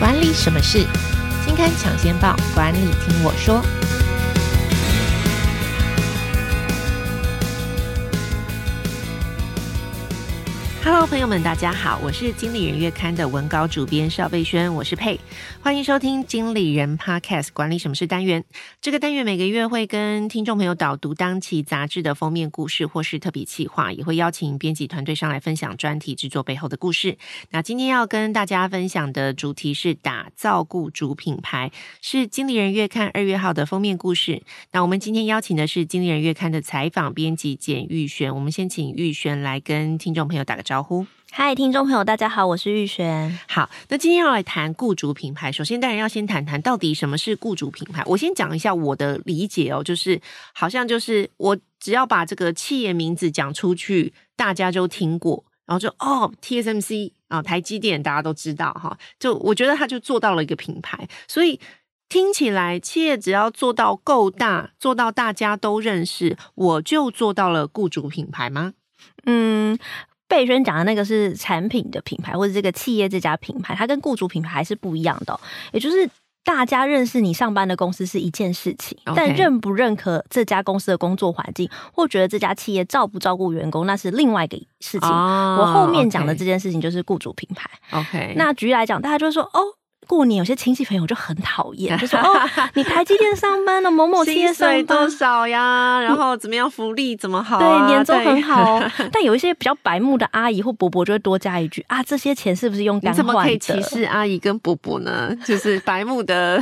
管理什么事？金刊抢先报，管理听我说。Hello，朋友们，大家好，我是经理人月刊的文稿主编邵贝轩，我是佩，欢迎收听经理人 Podcast 管理什么是单元。这个单元每个月会跟听众朋友导读当期杂志的封面故事或是特别企划，也会邀请编辑团队上来分享专题制作背后的故事。那今天要跟大家分享的主题是打造雇主品牌，是经理人月刊二月号的封面故事。那我们今天邀请的是经理人月刊的采访编辑简玉璇，我们先请玉璇来跟听众朋友打个招。嗨，听众朋友，大家好，我是玉璇。好，那今天要来谈雇主品牌。首先，当然要先谈谈到底什么是雇主品牌。我先讲一下我的理解哦，就是好像就是我只要把这个企业名字讲出去，大家就听过，然后就哦，TSMC 啊，台积电大家都知道哈。就我觉得他就做到了一个品牌，所以听起来企业只要做到够大，做到大家都认识，我就做到了雇主品牌吗？嗯。贝轩讲的那个是产品的品牌，或者这个企业这家品牌，它跟雇主品牌还是不一样的哦。也就是大家认识你上班的公司是一件事情.但认不认可这家公司的工作环境，或觉得这家企业照不照顾员工，那是另外一个事情。Oh, 我后面讲的这件事情就是雇主品牌。OK，那举例来讲，大家就说哦。过年有些亲戚朋友就很讨厌，就说哦，你台积电上班的某某企业上班多少呀？然后怎么样福利怎么好、啊？对，年终很好、哦。但有一些比较白目的阿姨或伯伯就会多加一句啊，这些钱是不是用干换的？怎么可以歧视阿姨跟伯伯呢？就是白目的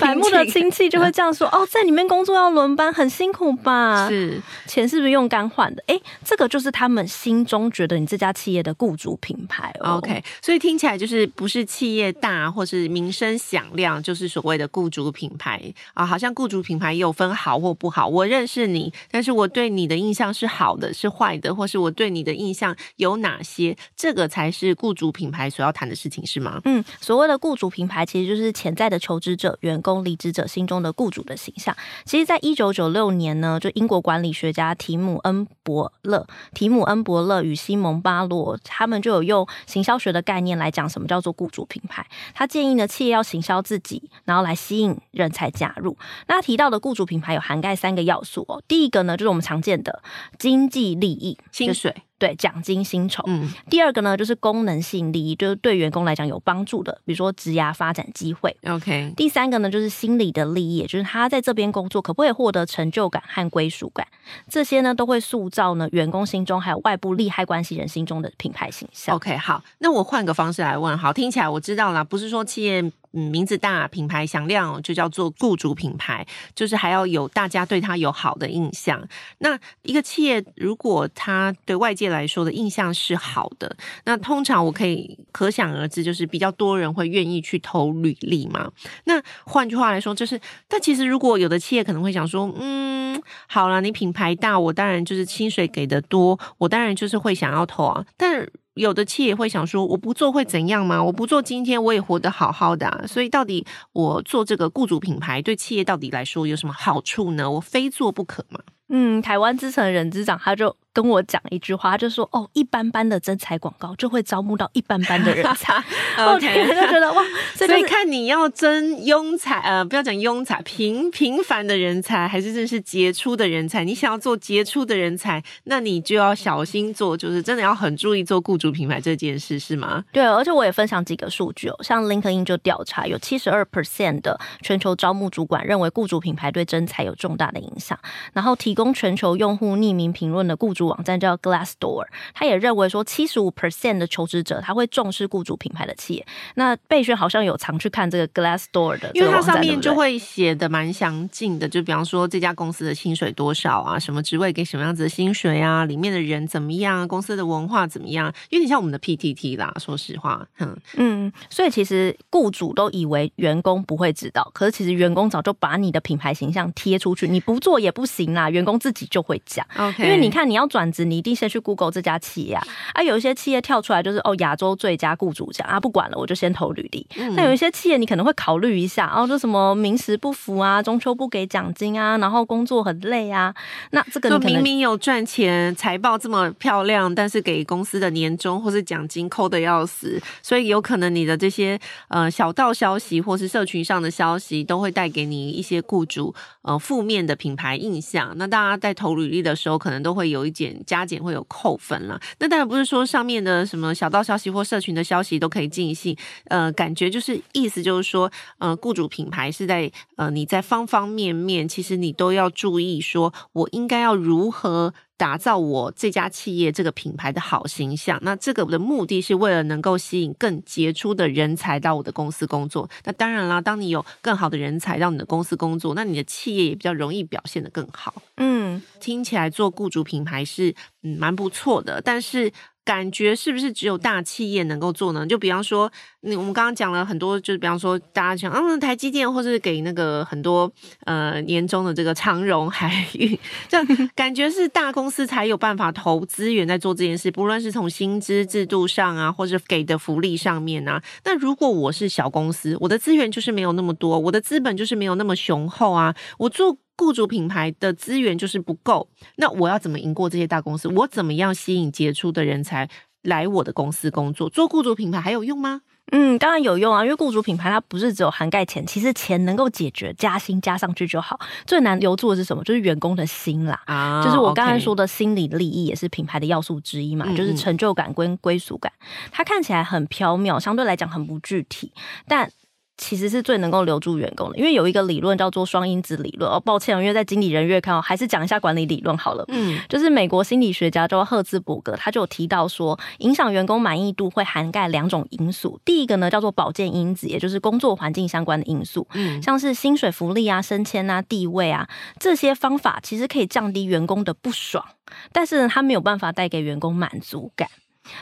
白目的亲戚就会这样说哦，在里面工作要轮班，很辛苦吧？是，钱是不是用干换的？哎，这个就是他们心中觉得你这家企业的雇主品牌、哦。OK，所以听起来就是不是企业大或是。名声响亮就是所谓的雇主品牌啊，好像雇主品牌也有分好或不好。我认识你，但是我对你的印象是好的，是坏的，或是我对你的印象有哪些？这个才是雇主品牌所要谈的事情，是吗？嗯，所谓的雇主品牌，其实就是潜在的求职者、员工、离职者心中的雇主的形象。其实，在一九九六年呢，就英国管理学家提姆恩伯勒、提姆恩伯勒与西蒙巴洛，他们就有用行销学的概念来讲什么叫做雇主品牌。他建议议呢，企业要行销自己，然后来吸引人才加入。那提到的雇主品牌有涵盖三个要素哦。第一个呢，就是我们常见的经济利益，薪水。对，奖金、薪酬。嗯，第二个呢，就是功能性利益，就是对员工来讲有帮助的，比如说职涯发展机会。OK。第三个呢，就是心理的利益，也就是他在这边工作可不可以获得成就感和归属感，这些呢都会塑造呢员工心中还有外部利害关系人心中的品牌形象。OK，好，那我换个方式来问，好，听起来我知道了，不是说企业嗯名字大、品牌响亮就叫做雇主品牌，就是还要有大家对他有好的印象。那一个企业如果他对外界来说的印象是好的，那通常我可以可想而知，就是比较多人会愿意去投履历嘛。那换句话来说，就是，但其实如果有的企业可能会想说，嗯，好了，你品牌大，我当然就是薪水给的多，我当然就是会想要投啊。但有的企业会想说，我不做会怎样吗？我不做今天我也活得好好的。所以到底我做这个雇主品牌对企业到底来说有什么好处呢？我非做不可吗？嗯，台湾资诚人资长他就。跟我讲一句话，他就说：“哦，一般般的征才广告就会招募到一般般的人才。”OK，他就觉得哇，所以看你要征庸才，呃，不要讲庸才，平平凡的人才，还是真是杰出的人才。你想要做杰出的人才，那你就要小心做，就是真的要很注意做雇主品牌这件事，是吗？对，而且我也分享几个数据哦，像 LinkedIn 就调查，有七十二 percent 的全球招募主管认为雇主品牌对征才有重大的影响，然后提供全球用户匿名评论的雇主。网站叫 Glassdoor，他也认为说，七十五 percent 的求职者他会重视雇主品牌的企业。那贝轩好像有常去看这个 Glassdoor 的，因为它上面就会写的蛮详尽的，就比方说这家公司的薪水多少啊，什么职位给什么样子的薪水啊，里面的人怎么样，公司的文化怎么样，有点像我们的 PTT 啦。说实话，嗯嗯，所以其实雇主都以为员工不会知道，可是其实员工早就把你的品牌形象贴出去，你不做也不行啦，员工自己就会讲。OK，因为你看你要转职，你一定先去 Google 这家企业啊。啊，有一些企业跳出来就是哦亚洲最佳雇主奖啊，不管了，我就先投履历。那、嗯、有一些企业你可能会考虑一下，哦，就什么名实不符啊，中秋不给奖金啊，然后工作很累啊。那这个你明明有赚钱，财报这么漂亮，但是给公司的年终或是奖金扣的要死，所以有可能你的这些呃小道消息或是社群上的消息，都会带给你一些雇主呃负面的品牌印象。那大家在投履历的时候，可能都会有一加减，会有扣分了。那当然不是说上面的什么小道消息或社群的消息都可以尽信，呃，感觉就是意思就是说，呃，雇主品牌是在呃你在方方面面，其实你都要注意，说我应该要如何。打造我这家企业这个品牌的好形象，那这个的目的是为了能够吸引更杰出的人才到我的公司工作。那当然啦，当你有更好的人才到你的公司工作，那你的企业也比较容易表现得更好。嗯，听起来做雇主品牌是嗯蛮不错的，但是。感觉是不是只有大企业能够做呢？就比方说，你我们刚刚讲了很多，就是比方说，大家讲，嗯，台积电，或是给那个很多呃年终的这个长荣海运，这样 感觉是大公司才有办法投资源在做这件事，不论是从薪资制度上啊，或者给的福利上面啊。那如果我是小公司，我的资源就是没有那么多，我的资本就是没有那么雄厚啊，我做。雇主品牌的资源就是不够，那我要怎么赢过这些大公司？我怎么样吸引杰出的人才来我的公司工作？做雇主品牌还有用吗？嗯，当然有用啊，因为雇主品牌它不是只有涵盖钱，其实钱能够解决，加薪加上去就好。最难留住的是什么？就是员工的心啦。啊，就是我刚才说的心理利益也是品牌的要素之一嘛，嗯嗯，就是成就感跟归属感。它看起来很飘渺，相对来讲很不具体，但。其实是最能够留住员工的，因为有一个理论叫做双因子理论。哦，抱歉，因为在经理人月刊，还是讲一下管理理论好了。嗯，就是美国心理学家叫赫兹伯格，他就有提到说，影响员工满意度会涵盖两种因素。第一个呢叫做保健因子，也就是工作环境相关的因素，嗯，像是薪水、福利啊、升迁啊、地位啊这些方法，其实可以降低员工的不爽，但是呢，他没有办法带给员工满足感。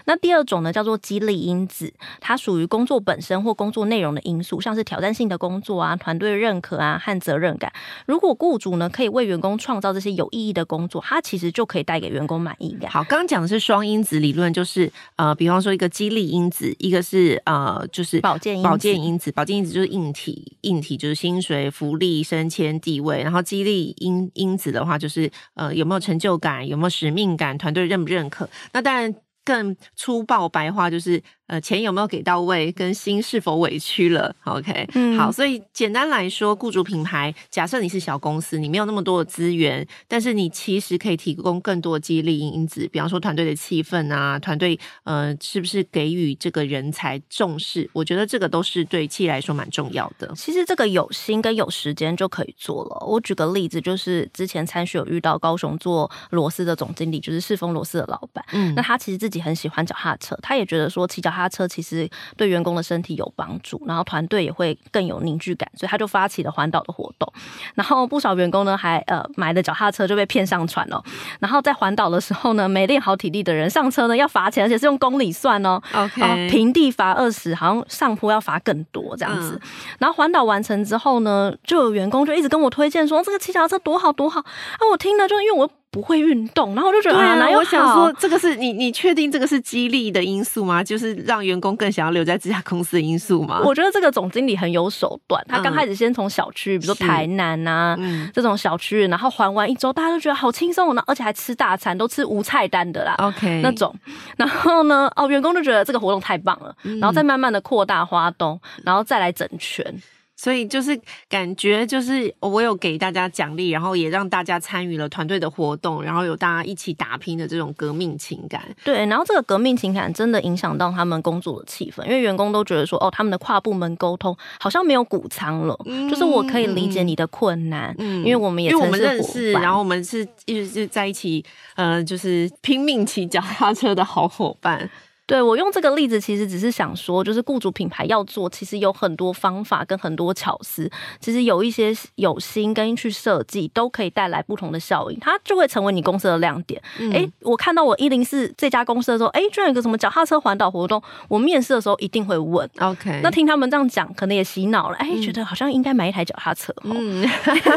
那第二种呢，叫做激励因子，它属于工作本身或工作内容的因素，像是挑战性的工作啊、团队认可啊和责任感。如果雇主呢可以为员工创造这些有意义的工作，它其实就可以带给员工满意感。好，刚刚讲的是双因子理论，就是呃，比方说一个激励因子，一个是呃，就是保健保健因子，保健因子就是硬体，硬体就是薪水、福利、升迁、地位，然后激励因因子的话，就是呃有没有成就感，有没有使命感，团队认不认可。那当然。更粗暴白话就是。呃，钱有没有给到位，跟心是否委屈了？OK，嗯，好，所以简单来说，雇主品牌，假设你是小公司，你没有那么多的资源，但是你其实可以提供更多的激励因子，比方说团队的气氛啊，团队呃，是不是给予这个人才重视？我觉得这个都是对企业来说蛮重要的。其实这个有心跟有时间就可以做了。我举个例子，就是之前参选有遇到高雄做螺丝的总经理，就是世丰螺丝的老板，嗯，那他其实自己很喜欢脚踏车，他也觉得说骑脚。他车其实对员工的身体有帮助，然后团队也会更有凝聚感，所以他就发起了环岛的活动。然后不少员工呢，还呃买了脚踏车就被骗上船了。然后在环岛的时候呢，没练好体力的人上车呢要罚钱，而且是用公里算哦。OK，平地罚二十，好像上坡要罚更多这样子。嗯、然后环岛完成之后呢，就有员工就一直跟我推荐说这个骑脚踏车多好多好。啊，我听了就因为我。不会运动，然后我就觉得啊，哪有？我想说，这个是你，你确定这个是激励的因素吗？就是让员工更想要留在这家公司的因素吗？我觉得这个总经理很有手段，他刚开始先从小区，比如说台南呐、啊嗯、这种小区，然后环完一周，大家都觉得好轻松呢，而且还吃大餐，都吃无菜单的啦，OK 那种。然后呢，哦，员工就觉得这个活动太棒了，然后再慢慢的扩大花东，然后再来整全。所以就是感觉就是我有给大家奖励，然后也让大家参与了团队的活动，然后有大家一起打拼的这种革命情感。对，然后这个革命情感真的影响到他们工作的气氛，因为员工都觉得说，哦，他们的跨部门沟通好像没有谷仓了，嗯，就是我可以理解你的困难，嗯，因为我们也因为我们认识，然后我们是一直是在一起，呃，就是拼命骑脚踏车的好伙伴。对，我用这个例子，其实只是想说，就是雇主品牌要做，其实有很多方法跟很多巧思，其实有一些有心跟去设计，都可以带来不同的效应，它就会成为你公司的亮点。哎、嗯，我看到我一零四这家公司的时候，哎，居然有个什么脚踏车环岛活动，我面试的时候一定会问。OK，那听他们这样讲，可能也洗脑了，哎，觉得好像应该买一台脚踏车。嗯，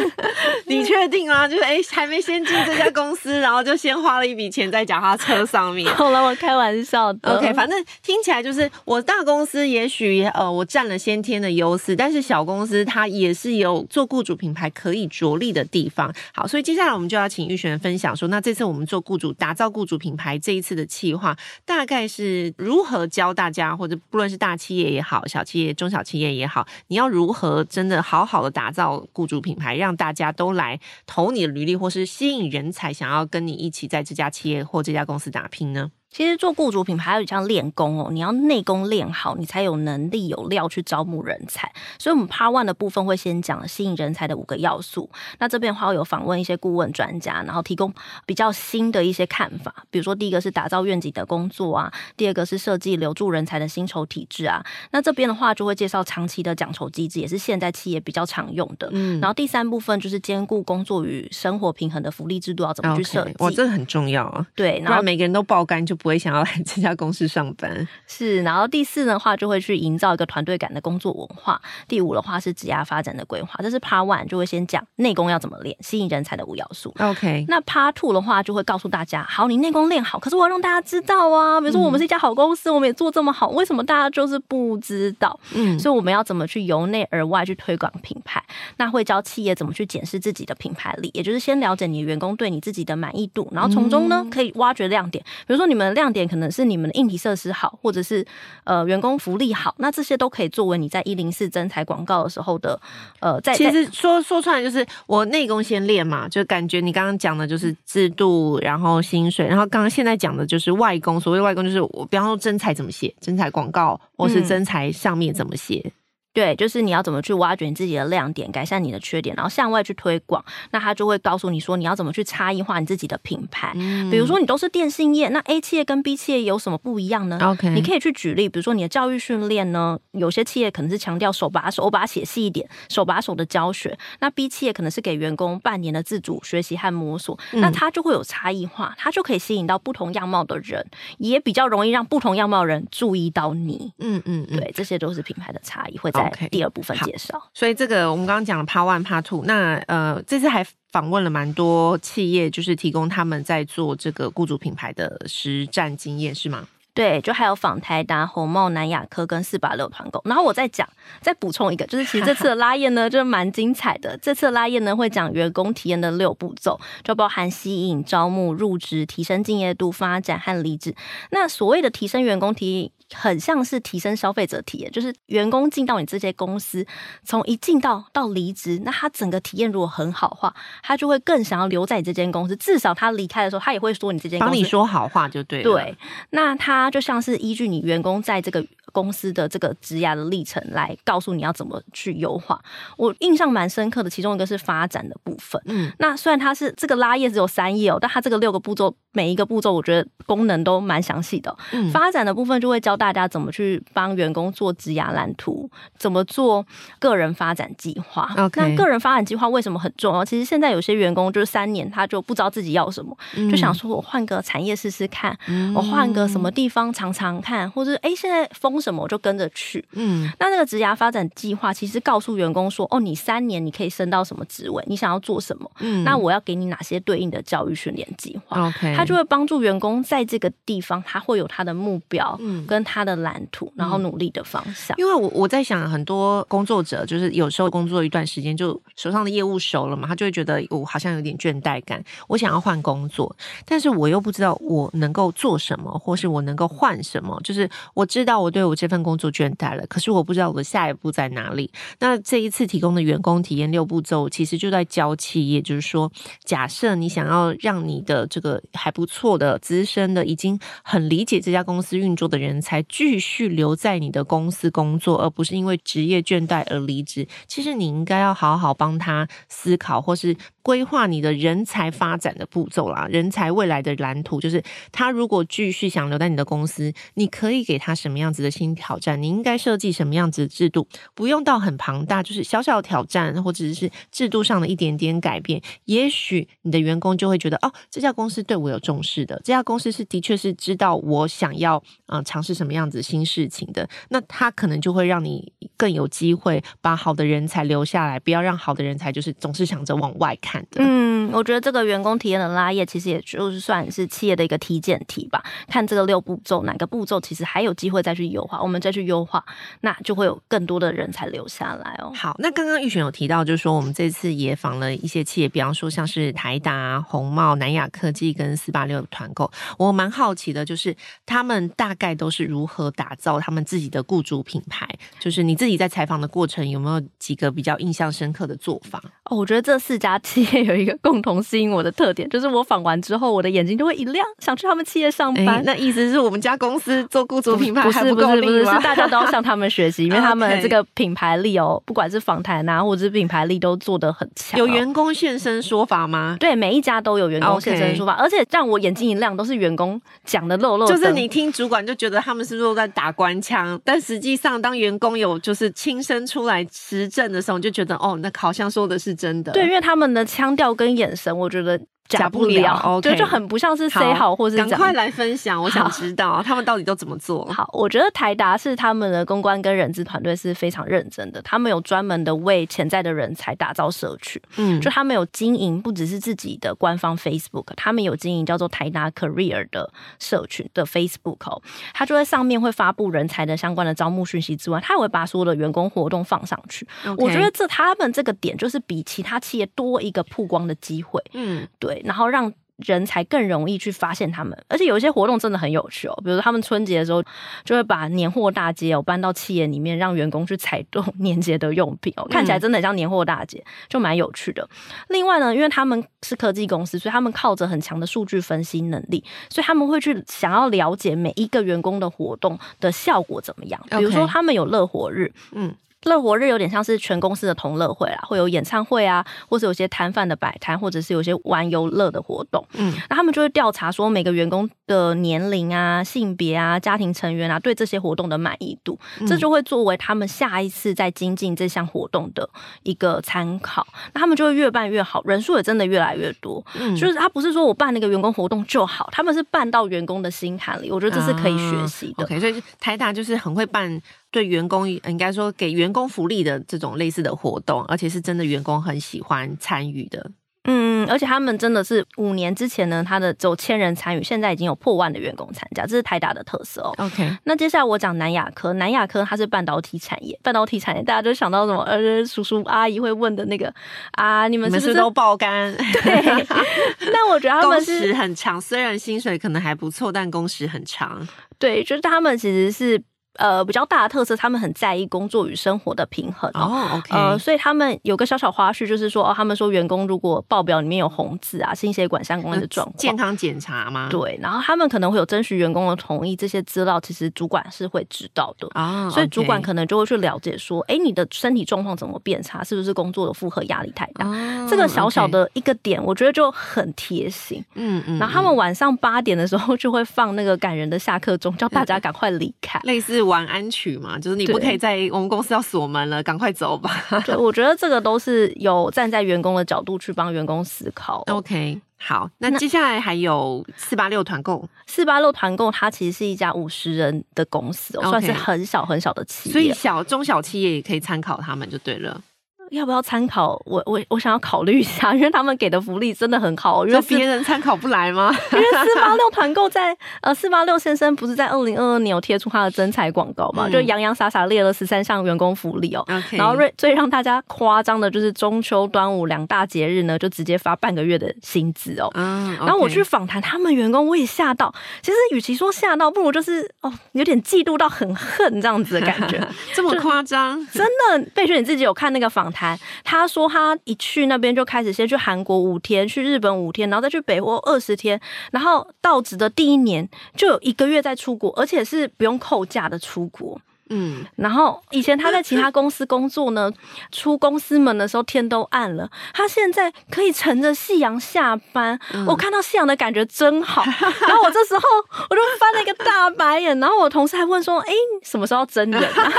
你确定吗？就是哎，还没先进这家公司，然后就先花了一笔钱在脚踏车上面。好了，我开玩笑的。OK，反正听起来就是我大公司，也许呃我占了先天的优势，但是小公司它也是有做雇主品牌可以着力的地方。好，所以接下来我们就要请玉璇分享说，那这次我们做雇主打造雇主品牌这一次的企划，大概是如何教大家，或者不论是大企业也好，小企业、中小企业也好，你要如何真的好好的打造雇主品牌，让大家都来投你的履历，或是吸引人才想要跟你一起在这家企业或这家公司打拼呢？其实做雇主品牌有点像练功哦，你要内功练好，你才有能力有料去招募人才。所以，我们 Part One 的部分会先讲吸引人才的五个要素。那这边的话，我有访问一些顾问专家，然后提供比较新的一些看法。比如说，第一个是打造愿景的工作啊，第二个是设计留住人才的薪酬体制啊。那这边的话，就会介绍长期的奖酬机制，也是现在企业比较常用的。嗯，然后第三部分就是兼顾工作与生活平衡的福利制度要怎么去设计。Okay, 哇，这个很重要啊。对，然后每个人都爆肝就。不会想要来这家公司上班，是。然后第四的话，就会去营造一个团队感的工作文化。第五的话是职涯发展的规划，这是 Part One，就会先讲内功要怎么练，吸引人才的五要素。OK，那 Part Two 的话，就会告诉大家，好，你内功练好，可是我要让大家知道啊。比如说我们是一家好公司，嗯、我们也做这么好，为什么大家就是不知道？嗯，所以我们要怎么去由内而外去推广品牌？那会教企业怎么去检视自己的品牌力，也就是先了解你的员工对你自己的满意度，然后从中呢可以挖掘亮点，比如说你们。亮点可能是你们的硬体设施好，或者是呃员工福利好，那这些都可以作为你在一零四征才广告的时候的呃，在其实说说出来就是我内功先练嘛，就感觉你刚刚讲的就是制度，然后薪水，然后刚刚现在讲的就是外功。所谓外功就是我比方说征才怎么写，征才广告或是征才上面怎么写。嗯对，就是你要怎么去挖掘你自己的亮点，改善你的缺点，然后向外去推广。那他就会告诉你说，你要怎么去差异化你自己的品牌。嗯、比如说，你都是电信业，那 A 企业跟 B 企业有什么不一样呢？OK，你可以去举例，比如说你的教育训练呢，有些企业可能是强调手把手，我把它写细一点，手把手的教学。那 B 企业可能是给员工半年的自主学习和摸索，嗯、那它就会有差异化，它就可以吸引到不同样貌的人，也比较容易让不同样貌的人注意到你。嗯嗯，嗯对，这些都是品牌的差异，会在。第二部分介绍，所以这个我们刚刚讲了 Part One、Part Two，那呃，这次还访问了蛮多企业，就是提供他们在做这个雇主品牌的实战经验，是吗？对，就还有访台达、红帽、南亚科跟四八六团购。然后我再讲，再补充一个，就是其实这次的拉宴呢，就是蛮精彩的。这次的拉宴呢，会讲员工体验的六步骤，就包含吸引、招募、入职、提升敬业度、发展和离职。那所谓的提升员工体验。很像是提升消费者体验，就是员工进到你这些公司，从一进到到离职，那他整个体验如果很好的话，他就会更想要留在你这间公司。至少他离开的时候，他也会说你这间公司。帮你说好话就对了。对，那他就像是依据你员工在这个。公司的这个职涯的历程来告诉你要怎么去优化。我印象蛮深刻的，其中一个是发展的部分。嗯，那虽然它是这个拉页只有三页哦，但它这个六个步骤，每一个步骤我觉得功能都蛮详细的。嗯，发展的部分就会教大家怎么去帮员工做职涯蓝图，怎么做个人发展计划。那个人发展计划为什么很重要？其实现在有些员工就是三年他就不知道自己要什么，嗯、就想说我换个产业试试看，嗯、我换个什么地方尝尝看，或者哎现在风。什么我就跟着去，嗯，那那个职涯发展计划其实告诉员工说，哦，你三年你可以升到什么职位，你想要做什么，嗯，那我要给你哪些对应的教育训练计划，OK，他就会帮助员工在这个地方，他会有他的目标，嗯，跟他的蓝图，然后努力的方向。因为我我在想，很多工作者就是有时候工作一段时间，就手上的业务熟了嘛，他就会觉得我好像有点倦怠感，我想要换工作，但是我又不知道我能够做什么，或是我能够换什么，就是我知道我对。我这份工作倦怠了，可是我不知道我的下一步在哪里。那这一次提供的员工体验六步骤，其实就在教企业，就是说，假设你想要让你的这个还不错的资深的、已经很理解这家公司运作的人才继续留在你的公司工作，而不是因为职业倦怠而离职。其实你应该要好好帮他思考，或是规划你的人才发展的步骤啦，人才未来的蓝图，就是他如果继续想留在你的公司，你可以给他什么样子的新挑战？你应该设计什么样子的制度？不用到很庞大，就是小小挑战，或者是制度上的一点点改变，也许你的员工就会觉得，哦，这家公司对我有重视的，这家公司是的确是知道我想要啊、尝试什么样子新事情的，那他可能就会让你更有机会把好的人才留下来，不要让好的人才就是总是想着往外看的。嗯，我觉得这个员工体验的拉页，其实也就是算是企业的一个体检题吧。看这个六步骤，哪个步骤其实还有机会再去优化，我们再去优化，那就会有更多的人才留下来哦。好，那刚刚玉璇有提到，就是说我们这次也访了一些企业，比方说像是台达、红帽、南亚科技跟四八六团购，我蛮好奇的，就是他们大概都是如何打造他们自己的雇主品牌？就是你自己在采访的过程，有没有几个比较印象深刻的做法？哦，我觉得这四家企业有一个共同吸引我的特点，就是我访完之后，我的眼睛就会一亮，想去他们企业上班。欸、那意思是我们家公司做雇主品牌还不够是，不是，不是，是大家都要向他们学习，因为他们这个品牌力哦，不管是访谈啊，或者是品牌力都做得很强。有员工现身说法吗？对，每一家都有员工现身说法，而且让我眼睛一亮，都是员工讲的漏漏。就是你听主管就觉得他们是不是都在打官腔？但实际上，当员工有就是亲身出来实证的时候，你就觉得哦，那好像说的是真的。对，因为他们的腔调跟眼神，我觉得。假不了，对，就很不像是 say 好，或是赶快来分享，我想知道他们到底都怎么做。好，我觉得台达是他们的公关跟人资团队是非常认真的，他们有专门的为潜在的人才打造社群，嗯，就他们有经营不只是自己的官方 Facebook，他们有经营叫做台达 Career 的社群的 Facebook 哦，他就在上面会发布人才的相关的招募讯息之外，他也会把所有的员工活动放上去。我觉得这他们这个点就是比其他企业多一个曝光的机会，嗯，对。然后让人才更容易去发现他们，而且有一些活动真的很有趣哦。比如说他们春节的时候就会把年货大街哦搬到企业里面，让员工去采购 年节的用品哦，看起来真的很像年货大街，就蛮有趣的。另外呢，因为他们是科技公司，所以他们靠着很强的数据分析能力，所以他们会去想要了解每一个员工的活动的效果怎么样。比如说他们有乐活日，嗯。乐活日有点像是全公司的同乐会啦，会有演唱会啊，或者有些摊贩的摆摊，或者是有些玩游乐的活动。嗯，那他们就会调查说每个员工的年龄啊、性别啊、家庭成员啊，对这些活动的满意度，这就会作为他们下一次再精进这项活动的一个参考。那他们就会越办越好，人数也真的越来越多。嗯，就是他不是说我办那个员工活动就好，他们是办到员工的心坎里。我觉得这是可以学习的。啊、OK，所以台大就是很会办。对员工应该说给员工福利的这种类似的活动，而且是真的员工很喜欢参与的。嗯，而且他们真的是五年之前呢，他的只有千人参与，现在已经有破万的员工参加，这是台达的特色哦。OK，那接下来我讲南亚科，南亚科它是半导体产业，半导体产业大家就想到什么？呃，叔叔阿姨会问的那个啊，你们是不是，是都爆肝？对，那我觉得他们是工时很长，虽然薪水可能还不错，但工时很长。对，就是他们其实是。呃，比较大的特色，他们很在意工作与生活的平衡哦。Oh, OK，呃，所以他们有个小小花絮，就是说，哦，他们说员工如果报表里面有红字啊，心血管相关的状况，健康检查吗？对，然后他们可能会有征询员工的同意，这些资料其实主管是会知道的啊。Oh, okay. 所以主管可能就会去了解说，哎，你的身体状况怎么变差？是不是工作的负荷压力太大？Oh, 这个小小的一个点，我觉得就很贴心。嗯嗯。然后他们晚上八点的时候就会放那个感人的下课钟，叫大家赶快离开，类似。晚安曲嘛，就是你不可以在我们公司要锁门了，赶快走吧。对，我觉得这个都是有站在员工的角度去帮员工思考。OK，好，那接下来还有四八六团购，四八六团购它其实是一家五十人的公司.算是很小很小的企业，所以小中小企业也可以参考他们就对了。要不要参考？我我我想要考虑一下，因为他们给的福利真的很好。因为别人参考不来吗？因为四八六团购在呃四八六先生不是在二零二二年有贴出他的真彩广告嘛？嗯、就洋洋洒洒列了十三项员工福利哦.然后最最让大家夸张的就是中秋、端午两大节日呢，就直接发半个月的薪资哦。嗯。Okay. 然后我去访谈他们员工，我也吓到。其实与其说吓到，不如就是哦，有点嫉妒到很恨这样子的感觉。这么夸张？真的，贝雪你自己有看那个访谈？他说他一去那边就开始先去韩国五天，去日本五天，然后再去北欧二十天，然后到职的第一年就有一个月在出国，而且是不用扣假的出国。嗯，然后以前他在其他公司工作呢，出公司门的时候天都暗了。他现在可以乘着夕阳下班，嗯、我看到夕阳的感觉真好。然后我这时候我就翻了一个大白眼，然后我同事还问说：“哎，什么时候真人、啊？”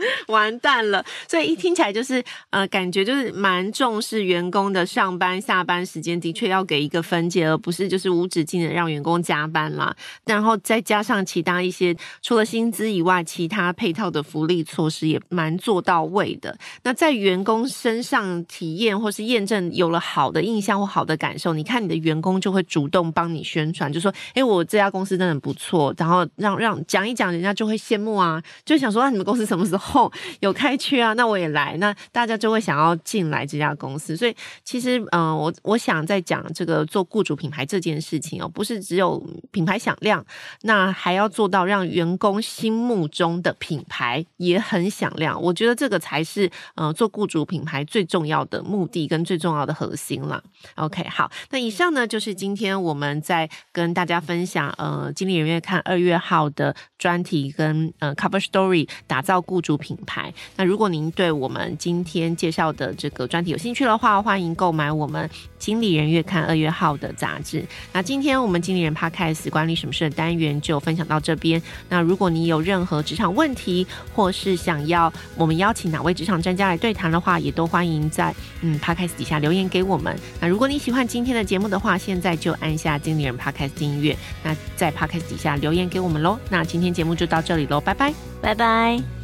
完蛋了！所以一听起来就是呃，感觉就是蛮重视员工的上班下班时间，的确要给一个分界，而不是就是无止境的让员工加班啦。然后再加上其他一些除了薪资以外，其他配套的福利措施也蛮做到位的。那在员工身上体验或是验证有了好的印象或好的感受，你看你的员工就会主动帮你宣传，就说：“哎，我这家公司真的不错。”然后让让讲一讲，人家就会羡慕啊，就想说：“那你们公司什么时候有开缺啊？那我也来。”那大家就会想要进来这家公司。所以其实，嗯、我我想在讲这个做雇主品牌这件事情哦，不是只有品牌响亮，那还要做到让员工心目中的品。牌也很响亮，我觉得这个才是呃做雇主品牌最重要的目的跟最重要的核心了。OK，好，那以上呢就是今天我们在跟大家分享呃经理人月刊二月号的专题跟呃 cover story，打造雇主品牌。那如果您对我们今天介绍的这个专题有兴趣的话，欢迎购买我们经理人月刊二月号的杂志。那今天我们经理人 Podcast 管理什么事的单元就分享到这边。那如果你有任何职场问题或是想要我们邀请哪位职场专家来对谈的话，也都欢迎在嗯 Podcast 底下留言给我们。那如果你喜欢今天的节目的话，现在就按下经理人 Podcast 订阅，那在 Podcast 底下留言给我们喽。那今天节目就到这里喽，拜拜，拜拜。